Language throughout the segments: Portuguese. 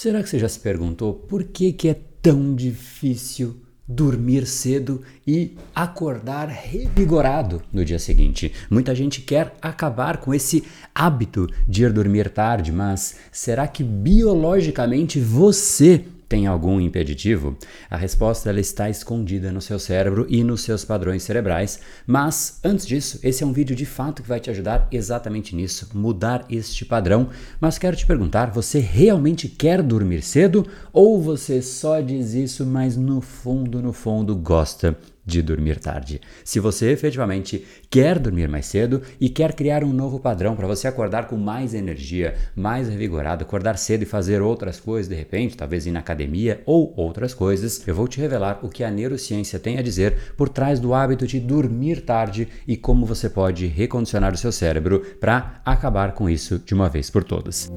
Será que você já se perguntou por que, que é tão difícil dormir cedo e acordar revigorado no dia seguinte? Muita gente quer acabar com esse hábito de ir dormir tarde, mas será que biologicamente você tem algum impeditivo? A resposta ela está escondida no seu cérebro e nos seus padrões cerebrais. Mas antes disso, esse é um vídeo de fato que vai te ajudar exatamente nisso, mudar este padrão. Mas quero te perguntar, você realmente quer dormir cedo ou você só diz isso, mas no fundo, no fundo gosta de dormir tarde. Se você efetivamente quer dormir mais cedo e quer criar um novo padrão para você acordar com mais energia, mais revigorado, acordar cedo e fazer outras coisas de repente, talvez ir na academia ou outras coisas, eu vou te revelar o que a neurociência tem a dizer por trás do hábito de dormir tarde e como você pode recondicionar o seu cérebro para acabar com isso de uma vez por todas.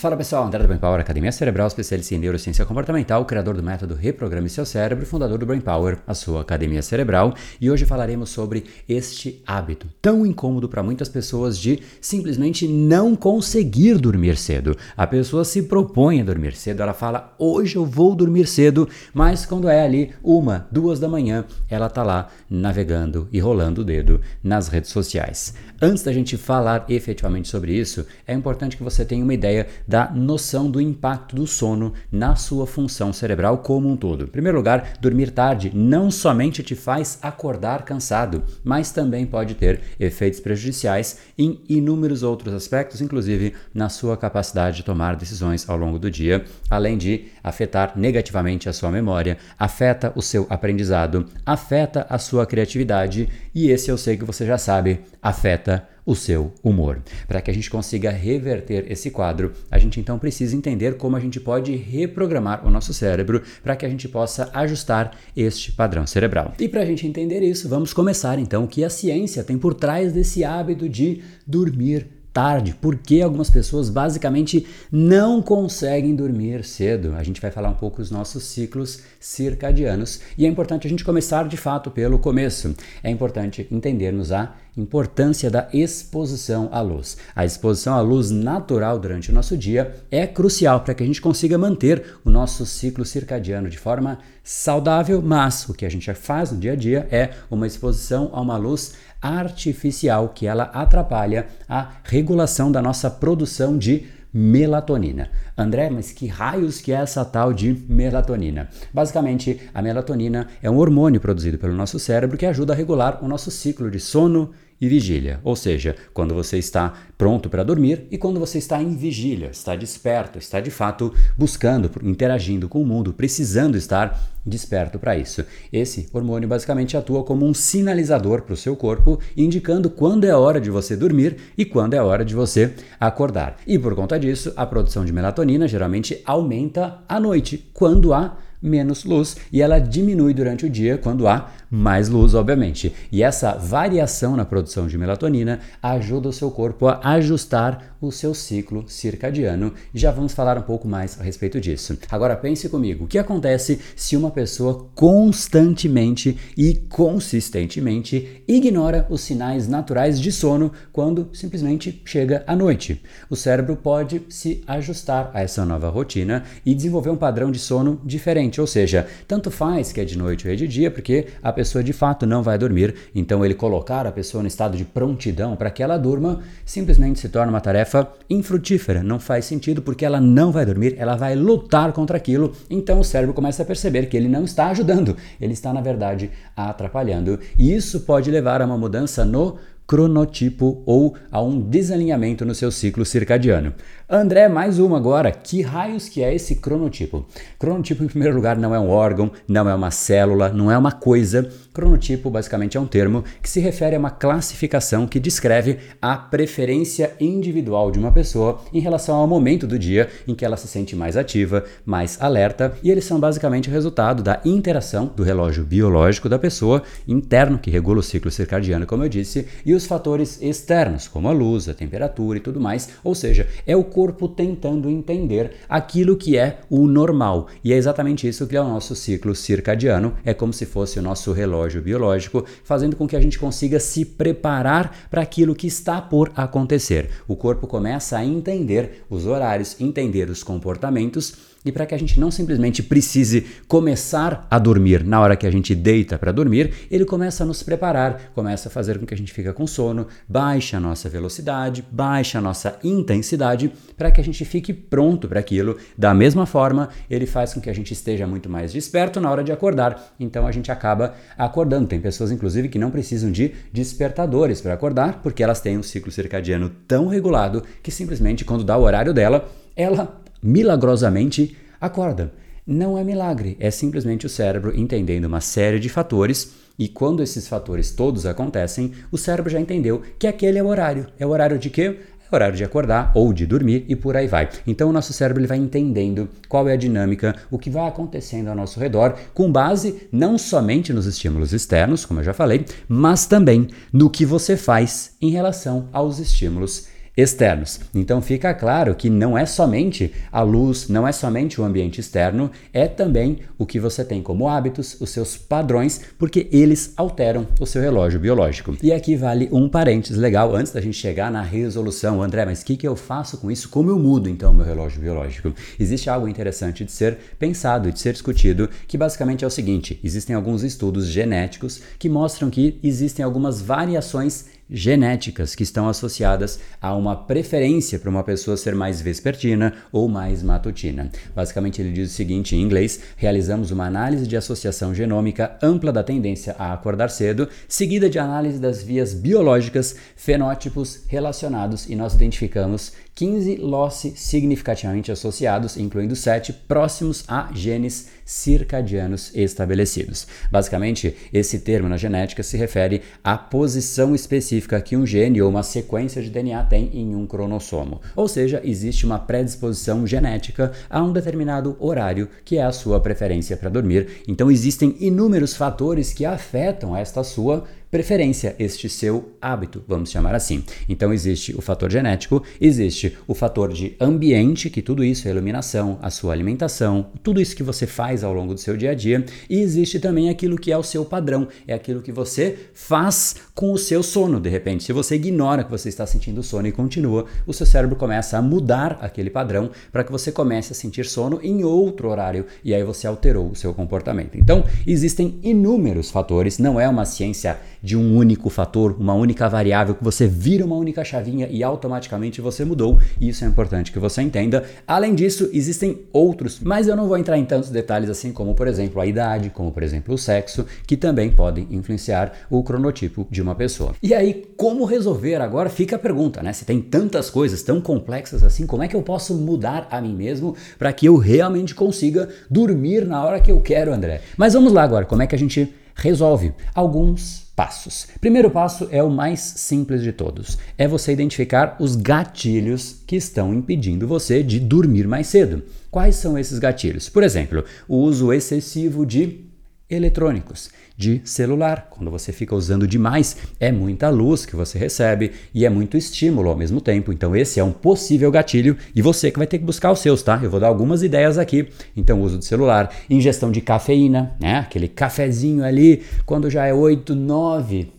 Fala pessoal, André do Brain Power, Academia Cerebral, especialista em neurociência comportamental, criador do método Reprograme Seu Cérebro, fundador do Brain Power, a sua academia cerebral, e hoje falaremos sobre este hábito tão incômodo para muitas pessoas de simplesmente não conseguir dormir cedo. A pessoa se propõe a dormir cedo, ela fala, hoje eu vou dormir cedo, mas quando é ali uma, duas da manhã, ela tá lá navegando e rolando o dedo nas redes sociais. Antes da gente falar efetivamente sobre isso, é importante que você tenha uma ideia da noção do impacto do sono na sua função cerebral como um todo. Em primeiro lugar, dormir tarde não somente te faz acordar cansado, mas também pode ter efeitos prejudiciais em inúmeros outros aspectos, inclusive na sua capacidade de tomar decisões ao longo do dia, além de afetar negativamente a sua memória, afeta o seu aprendizado, afeta a sua criatividade e esse eu sei que você já sabe, afeta o seu humor. Para que a gente consiga reverter esse quadro, a gente então precisa entender como a gente pode reprogramar o nosso cérebro para que a gente possa ajustar este padrão cerebral. E para a gente entender isso, vamos começar então o que a ciência tem por trás desse hábito de dormir tarde, porque algumas pessoas basicamente não conseguem dormir cedo. A gente vai falar um pouco dos nossos ciclos circadianos e é importante a gente começar de fato pelo começo. É importante entendermos a importância da exposição à luz. A exposição à luz natural durante o nosso dia é crucial para que a gente consiga manter o nosso ciclo circadiano de forma saudável, mas o que a gente faz no dia a dia é uma exposição a uma luz artificial que ela atrapalha a regulação da nossa produção de melatonina. André, mas que raios que é essa tal de melatonina? Basicamente, a melatonina é um hormônio produzido pelo nosso cérebro que ajuda a regular o nosso ciclo de sono e vigília, ou seja, quando você está pronto para dormir e quando você está em vigília, está desperto, está de fato buscando, interagindo com o mundo, precisando estar desperto para isso. Esse hormônio basicamente atua como um sinalizador para o seu corpo, indicando quando é hora de você dormir e quando é hora de você acordar. E por conta disso, a produção de melatonina geralmente aumenta à noite, quando há menos luz e ela diminui durante o dia quando há mais luz, obviamente. E essa variação na produção de melatonina ajuda o seu corpo a ajustar o seu ciclo circadiano. Já vamos falar um pouco mais a respeito disso. Agora pense comigo, o que acontece se uma pessoa constantemente e consistentemente ignora os sinais naturais de sono quando simplesmente chega à noite? O cérebro pode se ajustar a essa nova rotina e desenvolver um padrão de sono diferente, ou seja, tanto faz que é de noite ou é de dia, porque a pessoa de fato não vai dormir, então ele colocar a pessoa no estado de prontidão para que ela durma simplesmente se torna uma tarefa infrutífera. Não faz sentido porque ela não vai dormir, ela vai lutar contra aquilo. Então o cérebro começa a perceber que ele não está ajudando, ele está na verdade atrapalhando. E isso pode levar a uma mudança no cronotipo ou a um desalinhamento no seu ciclo circadiano. André, mais uma agora. Que raios que é esse cronotipo? Cronotipo, em primeiro lugar, não é um órgão, não é uma célula, não é uma coisa. Cronotipo, basicamente, é um termo que se refere a uma classificação que descreve a preferência individual de uma pessoa em relação ao momento do dia em que ela se sente mais ativa, mais alerta, e eles são basicamente o resultado da interação do relógio biológico da pessoa interno, que regula o ciclo circadiano, como eu disse, e os fatores externos, como a luz, a temperatura e tudo mais, ou seja, é o corpo tentando entender aquilo que é o normal. E é exatamente isso que é o nosso ciclo circadiano, é como se fosse o nosso relógio biológico, fazendo com que a gente consiga se preparar para aquilo que está por acontecer. O corpo começa a entender os horários, entender os comportamentos e para que a gente não simplesmente precise começar a dormir na hora que a gente deita para dormir, ele começa a nos preparar, começa a fazer com que a gente fique com sono, baixa a nossa velocidade, baixa a nossa intensidade para que a gente fique pronto para aquilo. Da mesma forma, ele faz com que a gente esteja muito mais desperto na hora de acordar. Então a gente acaba acordando. Tem pessoas inclusive que não precisam de despertadores para acordar, porque elas têm um ciclo circadiano tão regulado que simplesmente quando dá o horário dela, ela milagrosamente acorda. Não é milagre, é simplesmente o cérebro entendendo uma série de fatores e quando esses fatores todos acontecem, o cérebro já entendeu que aquele é o horário. É o horário de quê? É horário de acordar ou de dormir e por aí vai. Então o nosso cérebro ele vai entendendo qual é a dinâmica, o que vai acontecendo ao nosso redor, com base não somente nos estímulos externos, como eu já falei, mas também no que você faz em relação aos estímulos externos. Então fica claro que não é somente a luz, não é somente o ambiente externo, é também o que você tem como hábitos, os seus padrões, porque eles alteram o seu relógio biológico. E aqui vale um parênteses legal antes da gente chegar na resolução. André, mas o que, que eu faço com isso? Como eu mudo então o meu relógio biológico? Existe algo interessante de ser pensado e de ser discutido, que basicamente é o seguinte: existem alguns estudos genéticos que mostram que existem algumas variações genéticas que estão associadas a uma preferência para uma pessoa ser mais vespertina ou mais matutina. Basicamente, ele diz o seguinte em inglês: realizamos uma análise de associação genômica ampla da tendência a acordar cedo, seguida de análise das vias biológicas, fenótipos relacionados e nós identificamos 15 loci significativamente associados, incluindo 7 próximos a genes circadianos estabelecidos. Basicamente, esse termo na genética se refere à posição específica que um gene ou uma sequência de DNA tem em um cromossomo. Ou seja, existe uma predisposição genética a um determinado horário que é a sua preferência para dormir. Então existem inúmeros fatores que afetam esta sua preferência, este seu hábito, vamos chamar assim. Então existe o fator genético, existe o fator de ambiente, que tudo isso é a iluminação, a sua alimentação, tudo isso que você faz ao longo do seu dia a dia, e existe também aquilo que é o seu padrão, é aquilo que você faz com o seu sono. De repente, se você ignora que você está sentindo sono e continua, o seu cérebro começa a mudar aquele padrão para que você comece a sentir sono em outro horário e aí você alterou o seu comportamento. Então, existem inúmeros fatores, não é uma ciência de um único fator, uma única variável, que você vira uma única chavinha e automaticamente você mudou. E isso é importante que você entenda. Além disso, existem outros, mas eu não vou entrar em tantos detalhes assim como, por exemplo, a idade, como, por exemplo, o sexo, que também podem influenciar o cronotipo de uma pessoa. E aí, como resolver? Agora fica a pergunta, né? Se tem tantas coisas tão complexas assim, como é que eu posso mudar a mim mesmo para que eu realmente consiga dormir na hora que eu quero, André? Mas vamos lá agora, como é que a gente resolve? Alguns passos. Primeiro passo é o mais simples de todos. É você identificar os gatilhos que estão impedindo você de dormir mais cedo. Quais são esses gatilhos? Por exemplo, o uso excessivo de eletrônicos, de celular. Quando você fica usando demais, é muita luz que você recebe e é muito estímulo ao mesmo tempo. Então, esse é um possível gatilho e você que vai ter que buscar os seus, tá? Eu vou dar algumas ideias aqui. Então, uso de celular, ingestão de cafeína, né? Aquele cafezinho ali, quando já é 8, 9,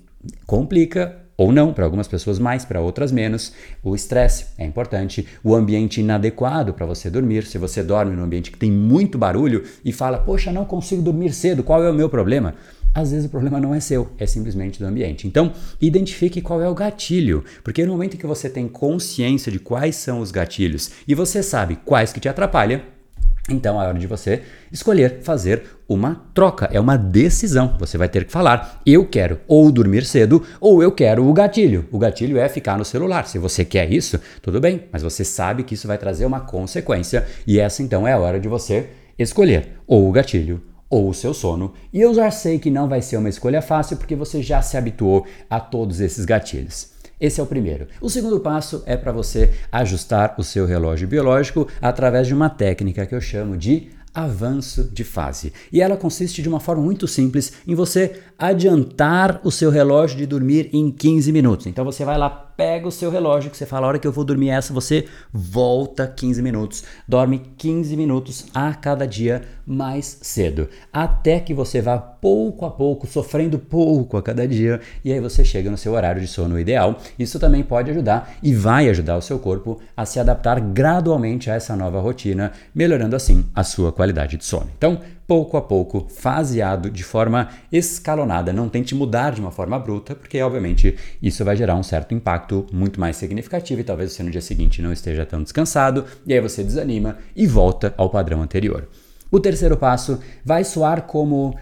complica ou não, para algumas pessoas mais, para outras menos. O estresse é importante, o ambiente inadequado para você dormir. Se você dorme num ambiente que tem muito barulho e fala, poxa, não consigo dormir cedo, qual é o meu problema? Às vezes o problema não é seu, é simplesmente do ambiente. Então, identifique qual é o gatilho, porque no momento que você tem consciência de quais são os gatilhos e você sabe quais que te atrapalham, então é hora de você escolher fazer uma troca, é uma decisão. Você vai ter que falar: eu quero ou dormir cedo ou eu quero o gatilho. O gatilho é ficar no celular. Se você quer isso, tudo bem, mas você sabe que isso vai trazer uma consequência e essa então é a hora de você escolher ou o gatilho ou o seu sono. E eu já sei que não vai ser uma escolha fácil porque você já se habituou a todos esses gatilhos. Esse é o primeiro. O segundo passo é para você ajustar o seu relógio biológico através de uma técnica que eu chamo de avanço de fase. E ela consiste de uma forma muito simples em você adiantar o seu relógio de dormir em 15 minutos. Então você vai lá pega o seu relógio que você fala, a hora que eu vou dormir essa, você volta 15 minutos, dorme 15 minutos a cada dia mais cedo, até que você vá pouco a pouco, sofrendo pouco a cada dia, e aí você chega no seu horário de sono ideal. Isso também pode ajudar e vai ajudar o seu corpo a se adaptar gradualmente a essa nova rotina, melhorando assim a sua qualidade de sono. Então, pouco a pouco, faseado, de forma escalonada. Não tente mudar de uma forma bruta, porque obviamente isso vai gerar um certo impacto muito mais significativo e talvez você no dia seguinte não esteja tão descansado, e aí você desanima e volta ao padrão anterior. O terceiro passo vai soar como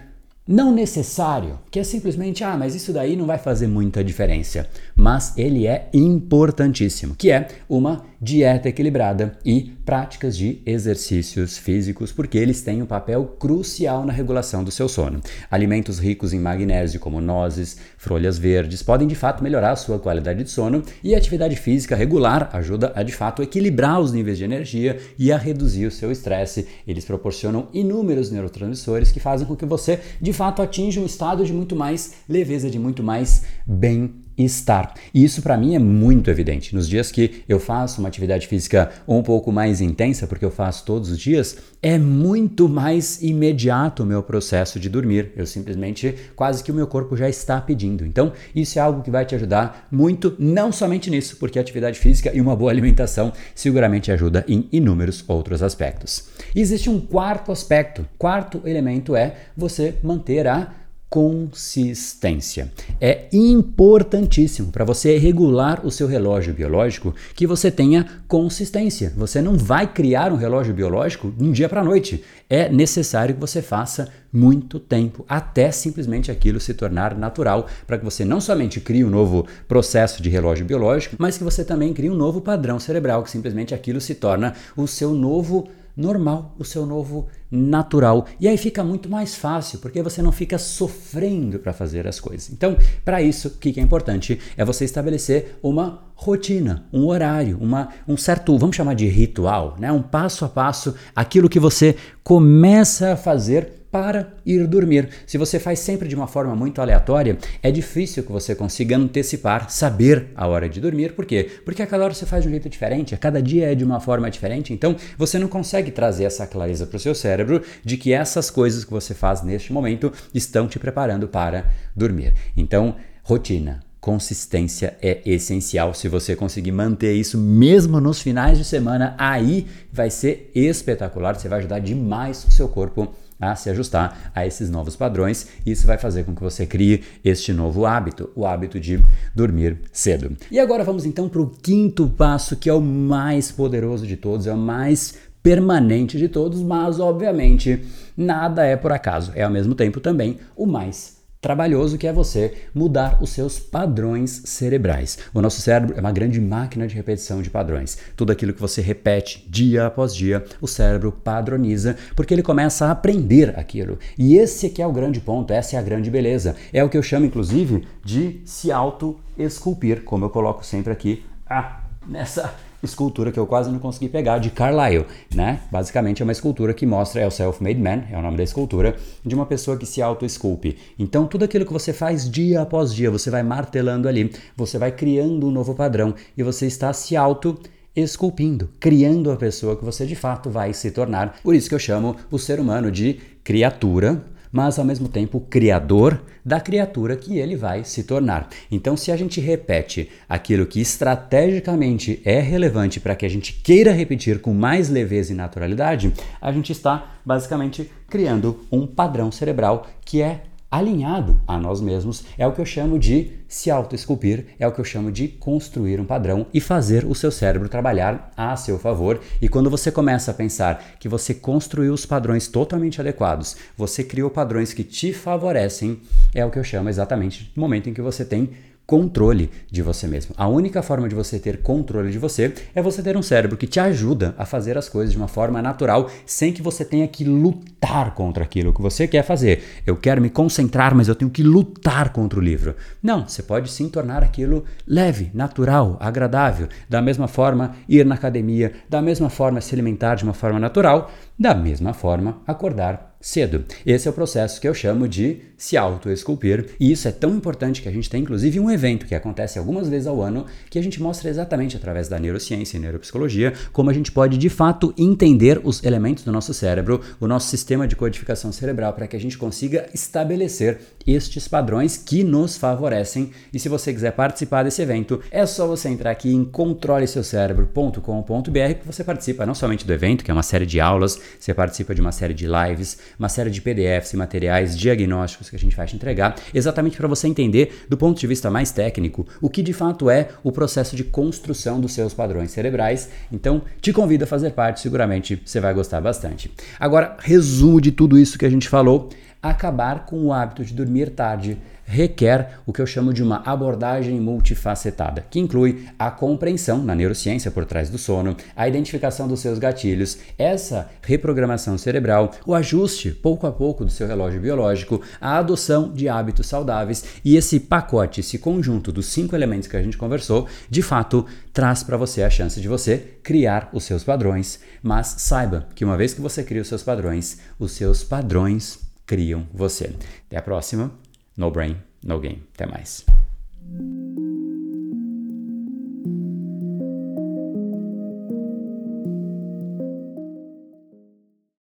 não necessário, que é simplesmente, ah, mas isso daí não vai fazer muita diferença. Mas ele é importantíssimo, que é uma dieta equilibrada e práticas de exercícios físicos, porque eles têm um papel crucial na regulação do seu sono. Alimentos ricos em magnésio, como nozes, folhas verdes, podem de fato melhorar a sua qualidade de sono e a atividade física regular ajuda a de fato equilibrar os níveis de energia e a reduzir o seu estresse. Eles proporcionam inúmeros neurotransmissores que fazem com que você de fato atinja um estado de muito mais leveza, de muito mais bem estar. E isso para mim é muito evidente. Nos dias que eu faço uma atividade física um pouco mais intensa, porque eu faço todos os dias, é muito mais imediato o meu processo de dormir. Eu simplesmente, quase que o meu corpo já está pedindo. Então, isso é algo que vai te ajudar muito, não somente nisso, porque atividade física e uma boa alimentação seguramente ajuda em inúmeros outros aspectos. E existe um quarto aspecto. Quarto elemento é você manter a consistência. É importantíssimo para você regular o seu relógio biológico que você tenha consistência. Você não vai criar um relógio biológico de um dia para a noite. É necessário que você faça muito tempo até simplesmente aquilo se tornar natural, para que você não somente crie um novo processo de relógio biológico, mas que você também crie um novo padrão cerebral, que simplesmente aquilo se torna o seu novo normal, o seu novo natural. E aí fica muito mais fácil, porque você não fica sofrendo para fazer as coisas. Então, para isso, o que é importante é você estabelecer uma rotina, um horário, uma, um certo, vamos chamar de ritual, né? um passo a passo, aquilo que você começa a fazer para ir dormir. Se você faz sempre de uma forma muito aleatória, é difícil que você consiga antecipar, saber a hora de dormir. Por quê? Porque a cada hora você faz de um jeito diferente, a cada dia é de uma forma diferente, então você não consegue trazer essa clareza para o seu cérebro de que essas coisas que você faz neste momento estão te preparando para dormir. Então, rotina, consistência é essencial. Se você conseguir manter isso mesmo nos finais de semana, aí vai ser espetacular. Você vai ajudar demais o seu corpo a se ajustar a esses novos padrões. Isso vai fazer com que você crie este novo hábito, o hábito de dormir cedo. E agora vamos então para o quinto passo, que é o mais poderoso de todos, é o mais permanente de todos, mas obviamente nada é por acaso. É ao mesmo tempo também o mais trabalhoso que é você mudar os seus padrões cerebrais. O nosso cérebro é uma grande máquina de repetição de padrões. Tudo aquilo que você repete dia após dia, o cérebro padroniza porque ele começa a aprender aquilo. E esse é o grande ponto, essa é a grande beleza. É o que eu chamo inclusive de se auto-esculpir, como eu coloco sempre aqui ah, nessa escultura que eu quase não consegui pegar, de Carlyle, né? Basicamente é uma escultura que mostra, é o Self-Made Man, é o nome da escultura, de uma pessoa que se auto-esculpe. Então, tudo aquilo que você faz dia após dia, você vai martelando ali, você vai criando um novo padrão e você está se auto esculpindo, criando a pessoa que você de fato vai se tornar. Por isso que eu chamo o ser humano de criatura mas ao mesmo tempo criador da criatura que ele vai se tornar. Então, se a gente repete aquilo que estrategicamente é relevante para que a gente queira repetir com mais leveza e naturalidade, a gente está basicamente criando um padrão cerebral que é alinhado a nós mesmos, é o que eu chamo de se autoesculpir, é o que eu chamo de construir um padrão e fazer o seu cérebro trabalhar a seu favor. E quando você começa a pensar que você construiu os padrões totalmente adequados, você criou padrões que te favorecem, é o que eu chamo exatamente do momento em que você tem controle de você mesmo. A única forma de você ter controle de você é você ter um cérebro que te ajuda a fazer as coisas de uma forma natural, sem que você tenha que lutar contra aquilo que você quer fazer. Eu quero me concentrar, mas eu tenho que lutar contra o livro. Não, você pode sim tornar aquilo leve, natural, agradável. Da mesma forma, ir na academia, da mesma forma, se alimentar de uma forma natural, da mesma forma, acordar cedo. Esse é o processo que eu chamo de se auto-esculpir, e isso é tão importante que a gente tem inclusive um evento que acontece algumas vezes ao ano que a gente mostra exatamente através da neurociência e neuropsicologia como a gente pode de fato entender os elementos do nosso cérebro, o nosso sistema de codificação cerebral para que a gente consiga estabelecer estes padrões que nos favorecem. E se você quiser participar desse evento, é só você entrar aqui em controleseucerebro.com.br que você participa não somente do evento, que é uma série de aulas, você participa de uma série de lives, uma série de PDFs e materiais diagnósticos que a gente vai te entregar, exatamente para você entender, do ponto de vista mais técnico, o que de fato é o processo de construção dos seus padrões cerebrais. Então, te convido a fazer parte, seguramente você vai gostar bastante. Agora, resumo de tudo isso que a gente falou acabar com o hábito de dormir tarde requer o que eu chamo de uma abordagem multifacetada, que inclui a compreensão na neurociência por trás do sono, a identificação dos seus gatilhos, essa reprogramação cerebral, o ajuste pouco a pouco do seu relógio biológico, a adoção de hábitos saudáveis e esse pacote, esse conjunto dos cinco elementos que a gente conversou, de fato traz para você a chance de você criar os seus padrões, mas saiba que uma vez que você cria os seus padrões, os seus padrões criam você. Até a próxima. No brain, no game. Até mais.